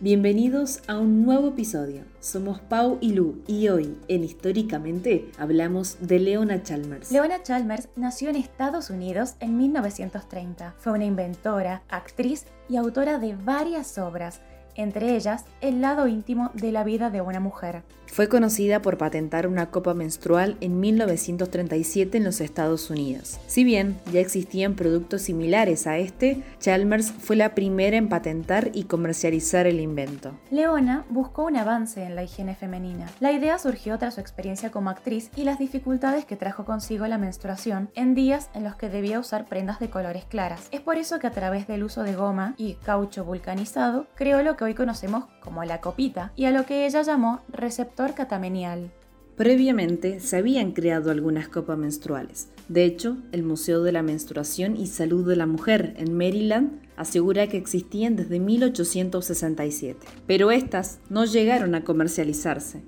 Bienvenidos a un nuevo episodio. Somos Pau y Lu y hoy, en Históricamente, hablamos de Leona Chalmers. Leona Chalmers nació en Estados Unidos en 1930. Fue una inventora, actriz y autora de varias obras, entre ellas El lado íntimo de la vida de una mujer. Fue conocida por patentar una copa menstrual en 1937 en los Estados Unidos. Si bien ya existían productos similares a este, Chalmers fue la primera en patentar y comercializar el invento. Leona buscó un avance en la higiene femenina. La idea surgió tras su experiencia como actriz y las dificultades que trajo consigo la menstruación en días en los que debía usar prendas de colores claras. Es por eso que a través del uso de goma y caucho vulcanizado creó lo que conocemos como la copita y a lo que ella llamó receptor catamenial. Previamente se habían creado algunas copas menstruales. De hecho, el Museo de la Menstruación y Salud de la Mujer en Maryland asegura que existían desde 1867. Pero estas no llegaron a comercializarse,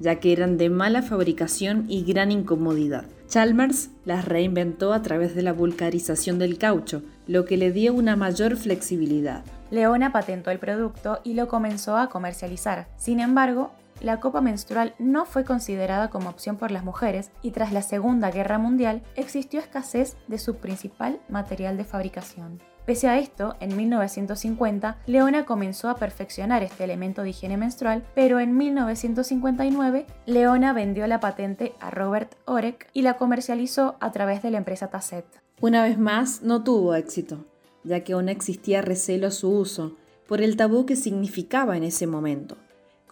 ya que eran de mala fabricación y gran incomodidad. Chalmers las reinventó a través de la vulcanización del caucho, lo que le dio una mayor flexibilidad. Leona patentó el producto y lo comenzó a comercializar. Sin embargo, la copa menstrual no fue considerada como opción por las mujeres y tras la Segunda Guerra Mundial existió escasez de su principal material de fabricación. Pese a esto, en 1950, Leona comenzó a perfeccionar este elemento de higiene menstrual, pero en 1959, Leona vendió la patente a Robert Orek y la comercializó a través de la empresa Tasset. Una vez más, no tuvo éxito, ya que aún existía recelo a su uso, por el tabú que significaba en ese momento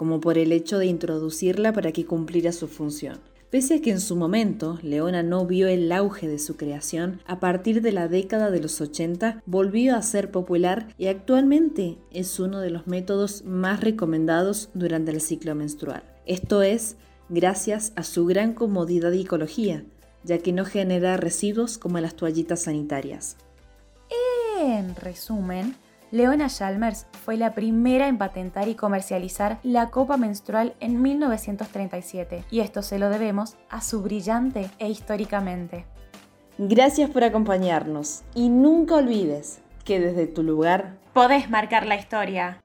como por el hecho de introducirla para que cumpliera su función. Pese a que en su momento Leona no vio el auge de su creación, a partir de la década de los 80 volvió a ser popular y actualmente es uno de los métodos más recomendados durante el ciclo menstrual. Esto es gracias a su gran comodidad y ecología, ya que no genera residuos como las toallitas sanitarias. En resumen, Leona Chalmers fue la primera en patentar y comercializar la copa menstrual en 1937 y esto se lo debemos a su brillante e históricamente. Gracias por acompañarnos y nunca olvides que desde tu lugar podés marcar la historia.